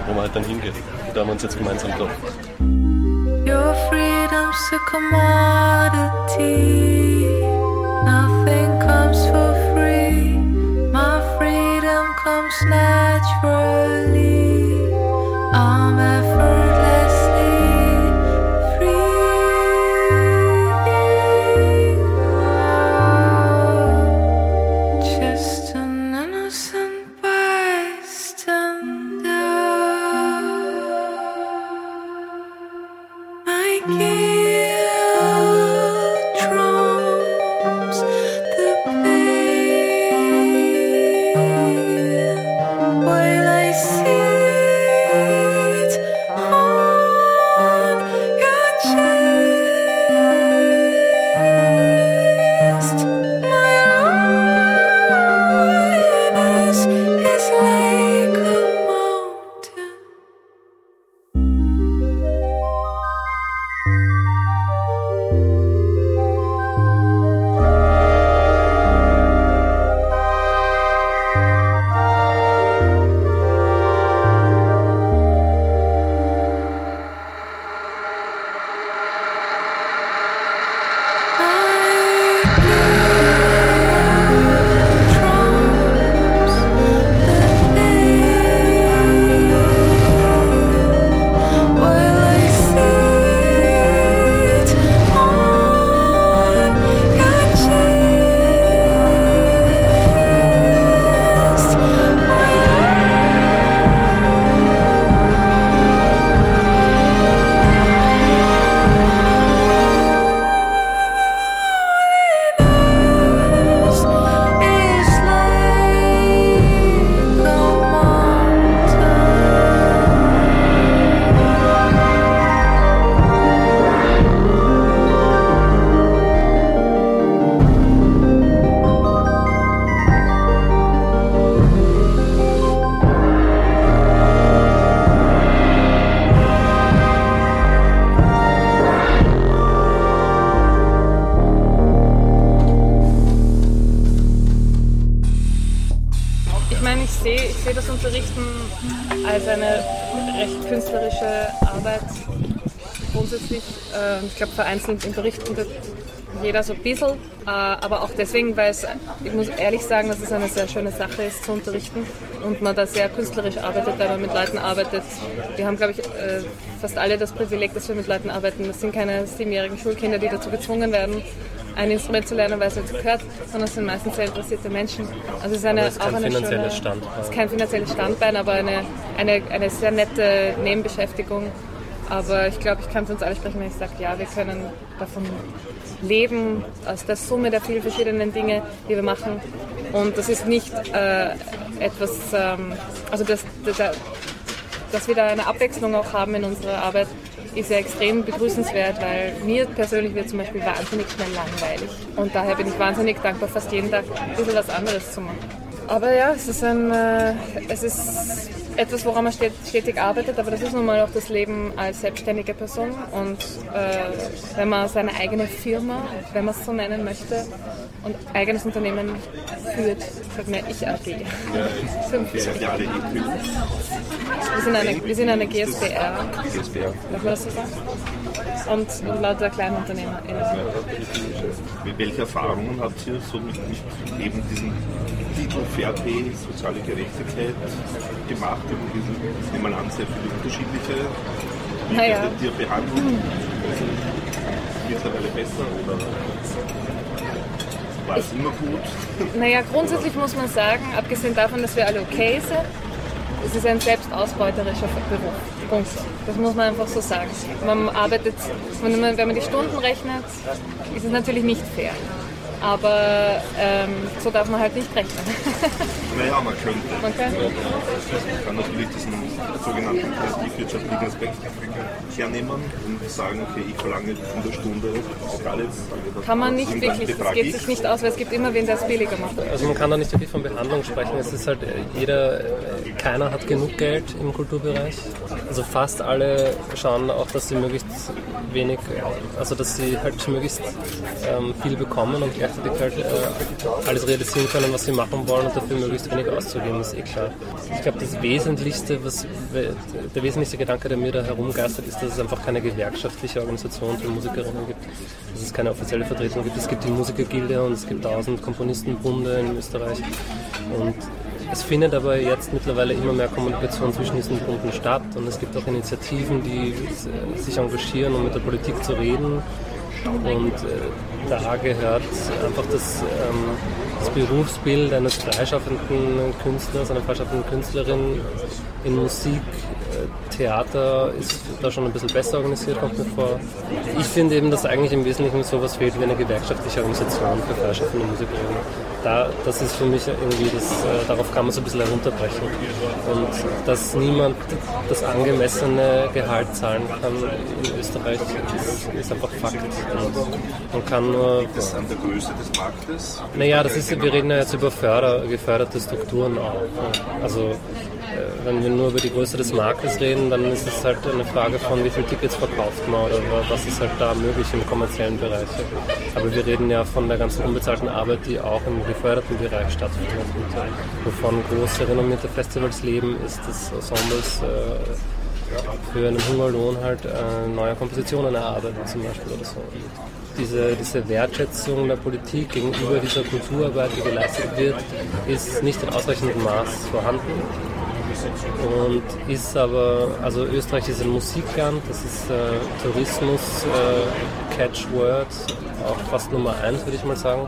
wo man halt dann hingeht. Da haben wir uns jetzt gemeinsam getroffen. Your freedom's a commodity. Nothing comes for free. My freedom comes naturally. Grundsätzlich. Ähm, ich glaube, vereinzelt im Bericht unter jeder so ein bisschen, äh, aber auch deswegen, weil es, ich muss ehrlich sagen, dass es eine sehr schöne Sache ist zu unterrichten und man da sehr künstlerisch arbeitet, weil man mit Leuten arbeitet. Wir haben, glaube ich, äh, fast alle das Privileg, dass wir mit Leuten arbeiten. Das sind keine siebenjährigen Schulkinder, die dazu gezwungen werden, ein Instrument zu lernen, weil es dazu gehört, sondern es sind meistens sehr interessierte Menschen. Also es ist eine, ist kein auch eine finanzielles schöne, Standbein. Es ist kein finanzielles Standbein, aber eine, eine, eine sehr nette Nebenbeschäftigung. Aber ich glaube, ich kann für uns alle sprechen, wenn ich sage, ja, wir können davon leben, aus der Summe der vielen verschiedenen Dinge, die wir machen. Und das ist nicht äh, etwas, ähm, also das, das, dass wir da eine Abwechslung auch haben in unserer Arbeit, ist ja extrem begrüßenswert, weil mir persönlich wird zum Beispiel wahnsinnig schnell langweilig. Und daher bin ich wahnsinnig dankbar, fast jeden Tag ein bisschen was anderes zu machen. Aber ja, es ist, ein, äh, es ist etwas, woran man stet- stetig arbeitet, aber das ist nun mal auch das Leben als selbstständige Person. Und äh, wenn man seine eigene Firma, wenn man es so nennen möchte, und eigenes Unternehmen führt, sagt man ich AG. Fünf. Wir sind ja Wir sind eine, wir sind eine GSBR, GSBR. darf man das so sagen? Und, und lauter Kleinunternehmer. Welche Erfahrungen habt ihr so mit, mit eben diesem Titel Fair Pay, soziale Gerechtigkeit gemacht? Sind, ich nehme an, sehr viele unterschiedliche. Wie Naja. werdet ihr behandelt? Also, mittlerweile besser oder war es immer gut? Naja, grundsätzlich muss man sagen, abgesehen davon, dass wir alle okay sind, es ist ein selbstausbeuterischer Beruf. Punkt. Das muss man einfach so sagen. Man arbeitet, wenn man die Stunden rechnet, ist es natürlich nicht fair. Aber ähm, so darf man halt nicht rechnen. Naja, man könnte. Man kann, Man kann natürlich diesen sogenannten kreativwirtschaftlichen Aspekt hernehmen und sagen, okay, ich verlange in der Stunde auch alles. kann man nicht wirklich, das geht ich. sich nicht aus, weil es gibt immer wen, der es billiger macht. Also man kann da nicht wirklich von Behandlung sprechen. Es ist halt äh, jeder, äh, keiner hat genug Geld im Kulturbereich. Also fast alle schauen auch, dass sie möglichst wenig, also dass sie halt möglichst ähm, viel bekommen und gleichzeitig halt äh, alles realisieren können, was sie machen wollen und dafür möglichst wenig auszugeben, ist eh klar. Ich glaube, das Wesentlichste, was der wesentlichste Gedanke, der mir da herumgeistert, ist, dass es einfach keine gewerkschaftliche Organisation für Musikerinnen gibt. Dass es keine offizielle Vertretung gibt. Es gibt die Musikergilde und es gibt tausend Komponistenbunde in Österreich. Und es findet aber jetzt mittlerweile immer mehr Kommunikation zwischen diesen Punkten statt und es gibt auch Initiativen, die sich engagieren, um mit der Politik zu reden. Und äh, da gehört einfach das, ähm, das Berufsbild eines freischaffenden Künstlers, einer freischaffenden Künstlerin in Musik, äh, Theater ist da schon ein bisschen besser organisiert, kommt mir vor. Ich finde eben, dass eigentlich im Wesentlichen sowas fehlt wie eine gewerkschaftliche Organisation für freischaffende Musikerinnen da, das ist für mich irgendwie, das, äh, darauf kann man so ein bisschen herunterbrechen. Und dass niemand das angemessene Gehalt zahlen kann in Österreich, ist, ist einfach Fakt. Und man kann nur. Das an der Größe des Marktes. Naja, das ist, wir reden ja jetzt über Förder, geförderte Strukturen auch. Also, wenn wir nur über die Größe des Marktes reden, dann ist es halt eine Frage von, wie viele Tickets verkauft man oder wa- was ist halt da möglich im kommerziellen Bereich. Aber wir reden ja von der ganzen unbezahlten Arbeit, die auch im geförderten Bereich stattfindet. Und äh, wovon große renommierte Festivals leben, ist, dass Ensembles äh, für einen Hungerlohn halt äh, neue Kompositionen erarbeiten zum Beispiel oder so. Diese, diese Wertschätzung der Politik gegenüber dieser Kulturarbeit, die geleistet wird, ist nicht in ausreichendem Maß vorhanden. Und ist aber, also Österreich ist ein Musikland, das ist äh, Tourismus, äh, Catchword, auch fast Nummer eins, würde ich mal sagen.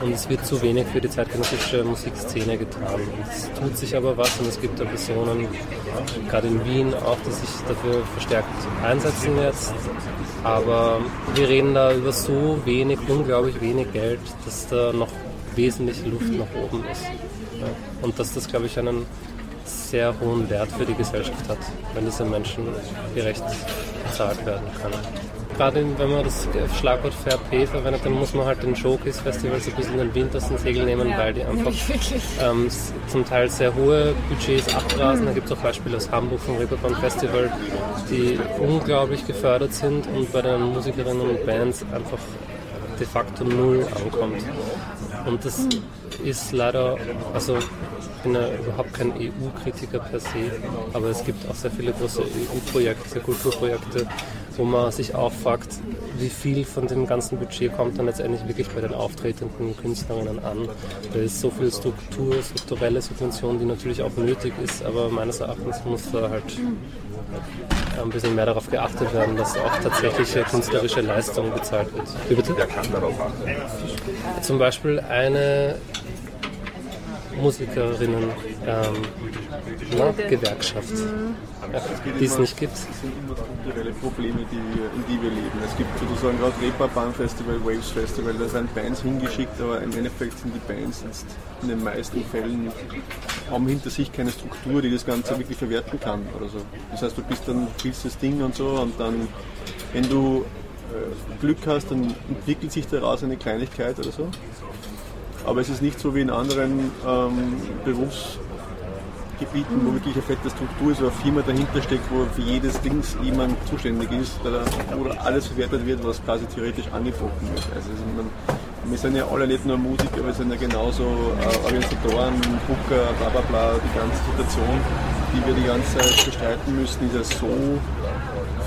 Und es wird zu wenig für die zeitgenössische Musikszene getan. Es tut sich aber was und es gibt da Personen, gerade in Wien auch, die sich dafür verstärkt einsetzen jetzt. Aber wir reden da über so wenig, unglaublich wenig Geld, dass da noch wesentlich Luft nach oben ist. Und dass das, glaube ich, einen sehr hohen Wert für die Gesellschaft hat, wenn diese Menschen gerecht bezahlt werden können. Gerade wenn man das Schlagwort Fair Pay verwendet, dann muss man halt den Showcase Festivals ein bisschen den Wind aus den Segeln nehmen, weil die einfach ähm, zum Teil sehr hohe Budgets abgrasen. Da gibt es auch Beispiele aus Hamburg vom Reeperbahn Festival, die unglaublich gefördert sind und bei den Musikerinnen und Bands einfach de facto null ankommt. Und das ist leider, also bin ja überhaupt kein EU-Kritiker per se, aber es gibt auch sehr viele große EU-Projekte, Kulturprojekte, wo man sich auch fragt, wie viel von dem ganzen Budget kommt dann letztendlich wirklich bei den auftretenden Künstlerinnen an. Da ist so viel Struktur, strukturelle Subvention, die natürlich auch nötig ist, aber meines Erachtens muss da halt ein bisschen mehr darauf geachtet werden, dass auch tatsächliche künstlerische Leistung bezahlt wird. Wie bitte? Wer kann darauf achten? Zum Beispiel eine Musikerinnen ähm, na, Gewerkschaft, ja, die es nicht gibt. Das sind immer strukturelle Probleme, die wir, in die wir leben. Es gibt sozusagen gerade Reeperbahn Festival, Waves Festival, da sind Bands hingeschickt, aber im Endeffekt sind die Bands jetzt in den meisten Fällen haben hinter sich keine Struktur, die das Ganze wirklich verwerten kann oder so. Das heißt, du bist dann, spielst das Ding und so und dann, wenn du äh, Glück hast, dann entwickelt sich daraus eine Kleinigkeit oder so. Aber es ist nicht so wie in anderen ähm, Berufsgebieten, wo wirklich eine fette Struktur ist, wo eine Firma dahinter steckt, wo für jedes Ding jemand zuständig ist, wo alles verwertet wird, was quasi theoretisch angeboten wird. Also man, wir sind ja alle nicht nur Musiker, wir sind ja genauso äh, Organisatoren, Booker, bla bla bla, die ganze Situation, die wir die ganze Zeit bestreiten müssen, ist ja so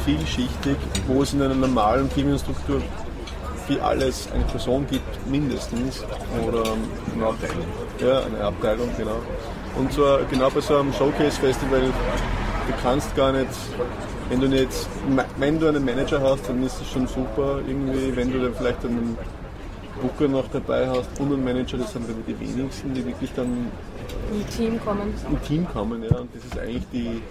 vielschichtig, wo es in einer normalen Firmenstruktur für alles eine Person gibt, mindestens. Oder eine Abteilung. Ja, eine Abteilung, genau. Und so, genau bei so einem Showcase-Festival, du kannst gar nicht, wenn du nicht, wenn du einen Manager hast, dann ist es schon super irgendwie, wenn du dann vielleicht einen Booker noch dabei hast und einen Manager, das sind dann die wenigsten, die wirklich dann Im Team kommen. im Team kommen. Ja. Und das ist eigentlich die,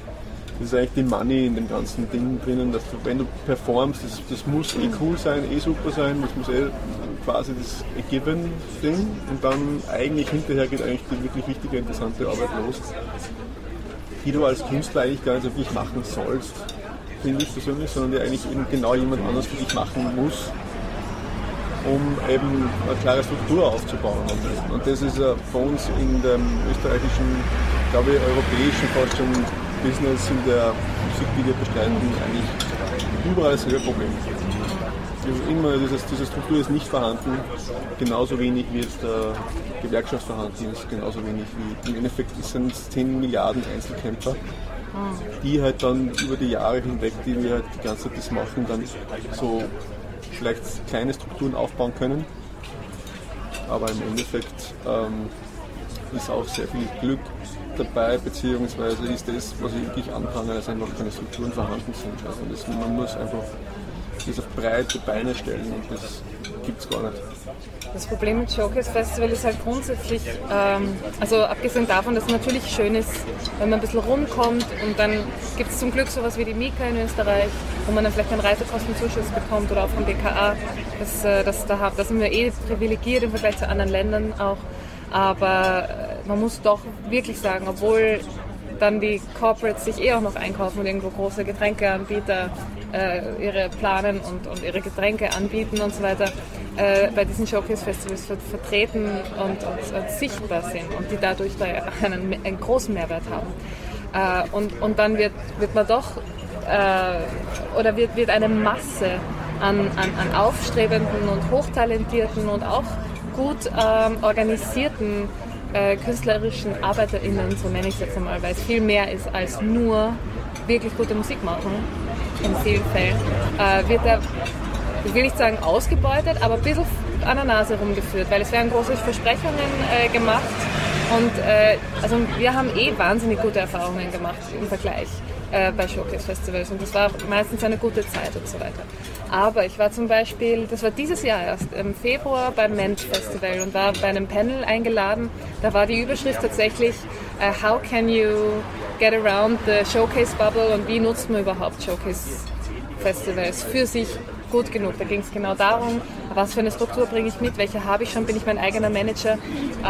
das ist eigentlich die Money in dem ganzen Ding drinnen, dass du, wenn du performst, das, das muss eh cool sein, eh super sein, das muss eh quasi das given Ding und dann eigentlich hinterher geht eigentlich die wirklich wichtige, interessante Arbeit los, die du als Künstler eigentlich gar nicht wirklich machen sollst, finde ich persönlich, sondern die eigentlich eben genau jemand anders für dich machen muss, um eben eine klare Struktur aufzubauen. Und, das ist bei uns in dem österreichischen, glaube ich, europäischen fast schon Business in der Musik, die wir bestreiten, eigentlich überall dasselbe Problem. Also immer dieses, diese Struktur ist nicht vorhanden, genauso wenig wie jetzt der Gewerkschaft vorhanden ist, genauso wenig wie im Endeffekt sind es 10 Milliarden Einzelkämpfer, die halt dann über die Jahre hinweg, die wir halt die ganze Zeit das machen, dann so vielleicht kleine Strukturen aufbauen können. Aber im Endeffekt ähm, ist auch sehr viel Glück dabei, beziehungsweise ist das, was ich wirklich anprangere, dass einfach keine Strukturen vorhanden sind. Also das, man muss einfach das auf breite Beine stellen und das gibt es gar nicht. Das Problem mit Showcase Festival ist halt grundsätzlich, ähm, also abgesehen davon, dass es natürlich schön ist, wenn man ein bisschen rumkommt und dann gibt es zum Glück sowas wie die Mika in Österreich, wo man dann vielleicht einen Reisekostenzuschuss bekommt oder auch vom BKA. Das, äh, das, da, da sind wir eh privilegiert im Vergleich zu anderen Ländern auch. Aber äh, man muss doch wirklich sagen, obwohl dann die Corporates sich eh auch noch einkaufen und irgendwo große Getränkeanbieter äh, ihre planen und, und ihre Getränke anbieten und so weiter, äh, bei diesen Showcase-Festivals ver vertreten und, und, und sichtbar sind und die dadurch da einen, einen großen Mehrwert haben. Äh, und, und dann wird, wird man doch, äh, oder wird, wird eine Masse an, an, an aufstrebenden und hochtalentierten und auch gut ähm, organisierten äh, künstlerischen ArbeiterInnen, so nenne ich es jetzt einmal, weil es viel mehr ist als nur wirklich gute Musik machen, in vielen Fällen, äh, wird er, ich will nicht sagen ausgebeutet, aber ein bisschen an der Nase rumgeführt, weil es werden große Versprechungen äh, gemacht und äh, also wir haben eh wahnsinnig gute Erfahrungen gemacht im Vergleich äh, bei Showcase Festivals und das war meistens eine gute Zeit und so weiter. Aber ich war zum Beispiel, das war dieses Jahr erst, im Februar beim Ment Festival und war bei einem Panel eingeladen. Da war die Überschrift tatsächlich äh, How can you get around the Showcase Bubble und wie nutzt man überhaupt Showcase Festivals für sich gut genug. Da ging es genau darum, was für eine Struktur bringe ich mit, welche habe ich schon, bin ich mein eigener Manager, äh,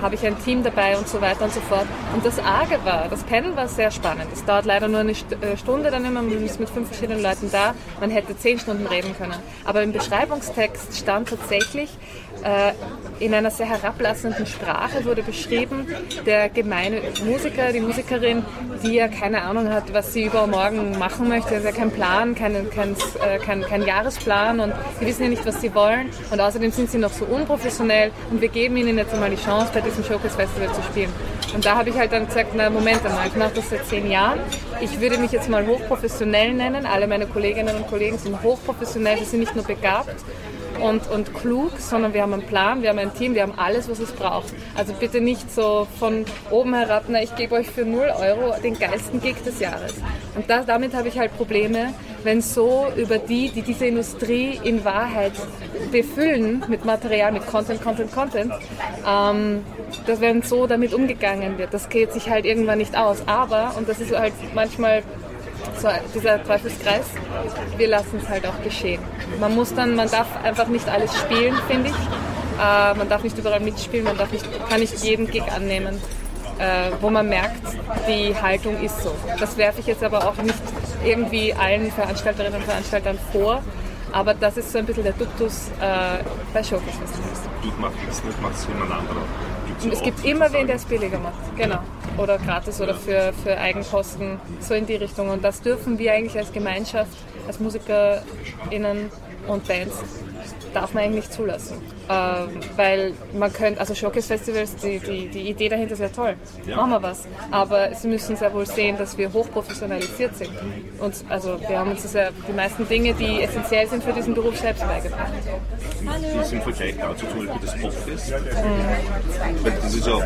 habe ich ein Team dabei und so weiter und so fort. Und das Arge war, das Panel war sehr spannend. Es dauert leider nur eine äh, Stunde dann immer, man ist mit fünf verschiedenen Leuten da, man hätte zehn Stunden reden können. Aber im Beschreibungstext stand tatsächlich, äh, in einer sehr herablassenden Sprache wurde beschrieben, der gemeine Musiker, die Musikerin, die ja keine Ahnung hat, was sie übermorgen machen möchte, also kein Plan, kein, kein, äh, kein, kein Jahresplan und sie wissen ja nicht, was sie wollen und außerdem sind sie noch so unprofessionell und wir geben ihnen jetzt einmal die Chance, bei diesem Showcase Festival zu spielen. Und da habe ich halt dann gesagt, na Moment einmal, ich mache das seit zehn Jahren. Ich würde mich jetzt mal hochprofessionell nennen. Alle meine Kolleginnen und Kollegen sind hochprofessionell, wir sind nicht nur begabt und, und klug, sondern wir haben einen Plan, wir haben ein Team, wir haben alles, was es braucht. Also bitte nicht so von oben herab, na ich gebe euch für 0 Euro den geilsten Gig des Jahres. Und da, damit habe ich halt Probleme, wenn so über die, die diese Industrie in Wahrheit befüllen mit Material, mit Content, Content, Content, ähm, dass wenn so damit umgegangen wird, das geht sich halt irgendwann nicht aus. Aber, und das ist halt manchmal so dieser Teufelskreis, wir lassen es halt auch geschehen. Man muss dann, man darf einfach nicht alles spielen, finde ich. Äh, man darf nicht überall mitspielen, man darf nicht, kann nicht jeden Gig annehmen, äh, wo man merkt, die Haltung ist so. Das werfe ich jetzt aber auch nicht irgendwie allen Veranstalterinnen und Veranstaltern vor, aber das ist so ein bisschen der Duktus äh, bei Showcase. Du machst es nicht, machst es jemand anderer. Und es gibt immer wen, der es billiger macht. Genau. Oder gratis oder für, für Eigenkosten, so in die Richtung. Und das dürfen wir eigentlich als Gemeinschaft, als MusikerInnen und Bands, darf man eigentlich zulassen. Ähm, weil man könnte, also Showcase Festivals, die, die, die Idee dahinter ist ja toll. Machen wir was. Aber sie müssen sehr wohl sehen, dass wir hochprofessionalisiert sind. Und also wir haben uns ja, die meisten Dinge, die essentiell sind für diesen Beruf, selbst beigebracht. Wie ist im Vergleich dazu zum Beispiel das Popfest? Mhm. Das ist ja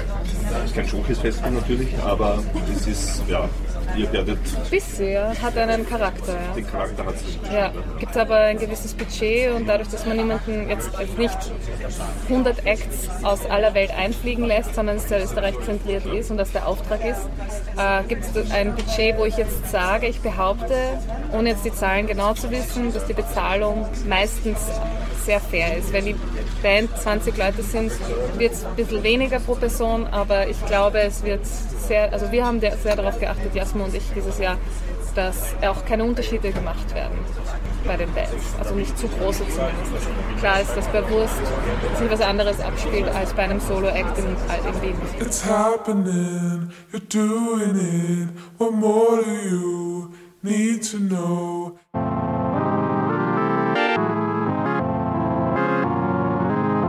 das ist kein Showcase-Festival natürlich, aber es ist, ja, ihr werdet, Bisschen, hat einen Charakter. Ja. den Charakter hat es. Ja, gibt aber ein gewisses Budget und dadurch, dass man niemanden jetzt nicht 100 Acts aus aller Welt einfliegen lässt, sondern es sehr Österreich zentriert ist und das der Auftrag ist, äh, gibt es ein Budget, wo ich jetzt sage, ich behaupte, ohne jetzt die Zahlen genau zu wissen, dass die Bezahlung meistens sehr fair ist. Wenn die Band 20 Leute sind, wird es ein bisschen weniger pro Person, aber ich glaube, es wird sehr, also wir haben sehr darauf geachtet, Jasmo und ich dieses Jahr, dass auch keine Unterschiede gemacht werden bei den Bands. Also nicht zu große zumindest. Klar ist, dass bei Wurst sich was anderes abspielt als bei einem Solo-Act in, in Wien. It's happening, you're doing it. What more do you need to know?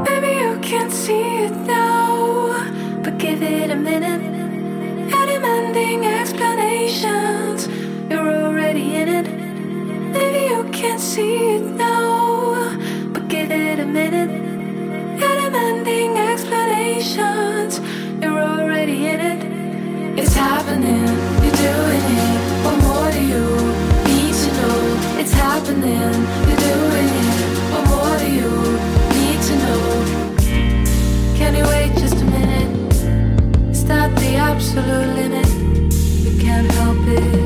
Maybe you can't see it now, but give it a minute. You're demanding explanations, you're already in it. Can't see it now, but give it a minute. You're demanding explanations, you're already in it. It's happening, you're doing it. What more do you need to know? It's happening, you're doing it. What more do you need to know? Can you wait just a minute? Is that the absolute limit? You can't help it.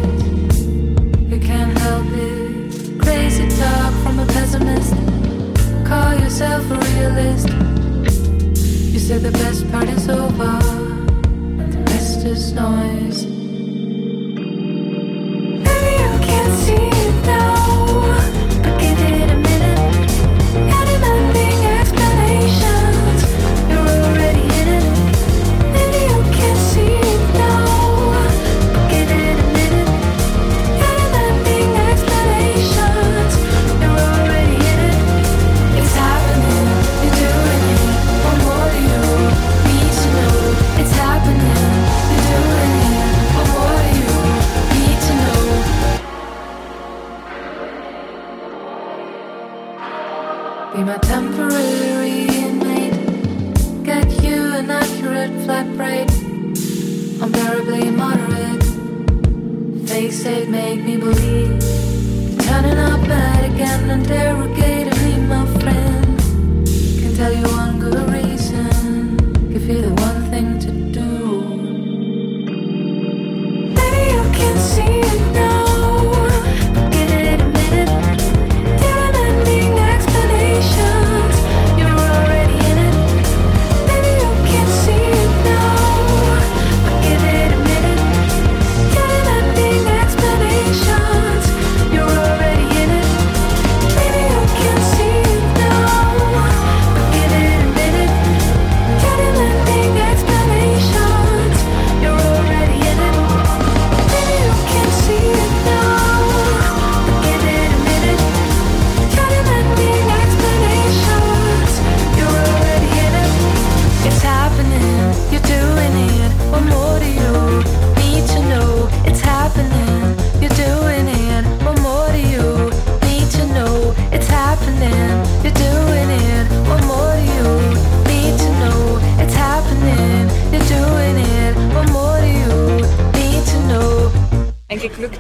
Call yourself a realist. You said the best part is over, the rest is noise.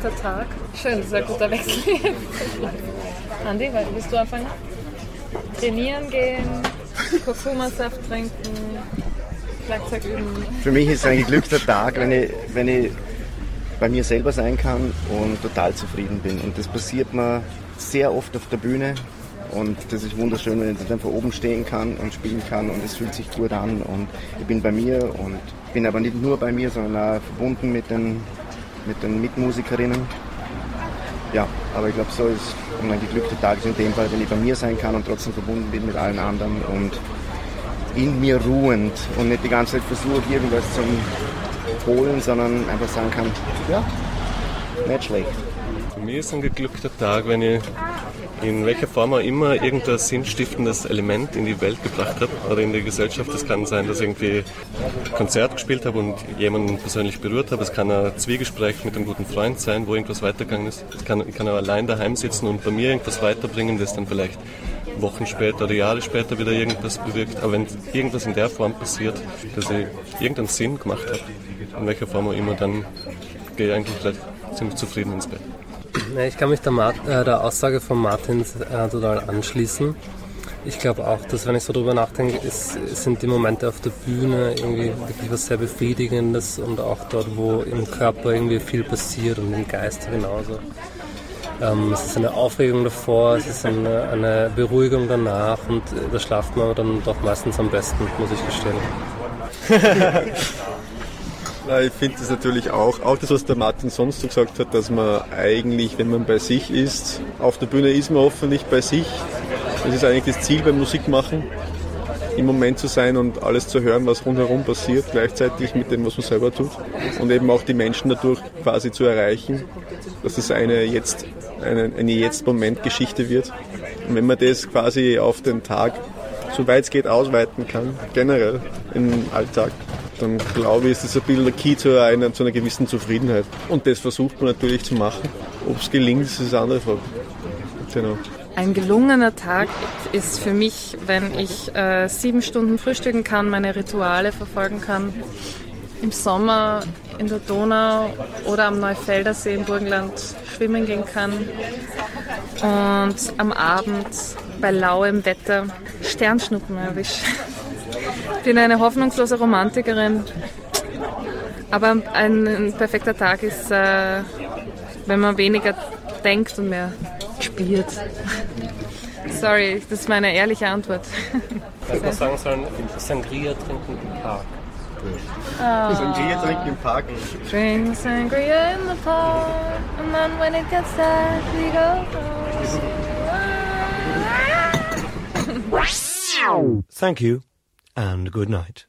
Geglückter Tag. Schön, das ist ein guter Wechsel. Andi, willst du anfangen? Trainieren gehen, Kurkuma-Saft trinken, Schlagzeug üben. Für mich ist es ein geglückter Tag, wenn ich, wenn ich bei mir selber sein kann und total zufrieden bin. Und das passiert mir sehr oft auf der Bühne. Und das ist wunderschön, wenn ich dann vor oben stehen kann und spielen kann und es fühlt sich gut an und ich bin bei mir und bin aber nicht nur bei mir, sondern auch verbunden mit den, mit den Mitmusikerinnen. Ja, aber ich glaube, so ist mein geglückter Tag in dem Fall, wenn ich bei mir sein kann und trotzdem verbunden bin mit allen anderen und in mir ruhend und nicht die ganze Zeit versuche, irgendwas zu holen, sondern einfach sagen kann, ja, nicht schlecht. Für mich ist ein geglückter Tag, wenn ich in welcher Form auch immer irgendein sinnstiftendes Element in die Welt gebracht habe oder in die Gesellschaft. Das kann sein, dass ich irgendwie ein Konzert gespielt habe und jemanden persönlich berührt habe. Es kann ein Zwiegespräch mit einem guten Freund sein, wo irgendwas weitergegangen ist. Es kann, ich kann auch allein daheim sitzen und bei mir irgendwas weiterbringen, das dann vielleicht Wochen später oder Jahre später wieder irgendwas bewirkt. Aber wenn irgendwas in der Form passiert, dass ich irgendeinen Sinn gemacht habe, in welcher Form auch immer, dann gehe ich eigentlich ziemlich zufrieden ins Bett. Ja, ich kann mich der, äh, der Aussage von Martin äh, total anschließen. Ich glaube auch, dass wenn ich so drüber nachdenke, ist, sind die Momente auf der Bühne irgendwie wirklich was sehr Befriedigendes und auch dort, wo im Körper irgendwie viel passiert und im Geist genauso. Ähm, es ist eine Aufregung davor, es ist eine, eine Beruhigung danach und äh, da schlaft man dann doch meistens am besten, muss ich gestehen. Na, ich finde das natürlich auch, auch das, was der Martin sonst so gesagt hat, dass man eigentlich, wenn man bei sich ist, auf der Bühne ist man hoffentlich bei sich. Das ist eigentlich das Ziel beim Musikmachen, im Moment zu sein und alles zu hören, was rundherum passiert, gleichzeitig mit dem, was man selber tut. Und eben auch die Menschen dadurch quasi zu erreichen, dass es eine jetzt, eine, eine Jetzt-Moment-Geschichte wird. Und wenn man das quasi auf den Tag, soweit es geht, ausweiten kann, generell im Alltag, dann glaube ich, ist das ein bisschen der Key zu einer, zu einer gewissen Zufriedenheit. Und das versucht man natürlich zu machen. Ob es gelingt, ist eine andere Frage. Genau. Ein gelungener Tag ist für mich, wenn ich äh, sieben Stunden frühstücken kann, meine Rituale verfolgen kann. Im Sommer in der Donau oder am Neufeldersee im Burgenland schwimmen gehen kann. Und am Abend bei lauem Wetter Sternschnuppen erwische. Ich bin eine hoffnungslose Romantikerin. Aber ein, ein perfekter Tag ist, äh, wenn man weniger denkt und mehr spielt. Sorry, das ist meine ehrliche Antwort. Ich muss sagen sollen, Sangria trinken im Park. Sangria trinken im Park. Drink sangria in the park, and then when it gets dark, we go home. Thank you and good night.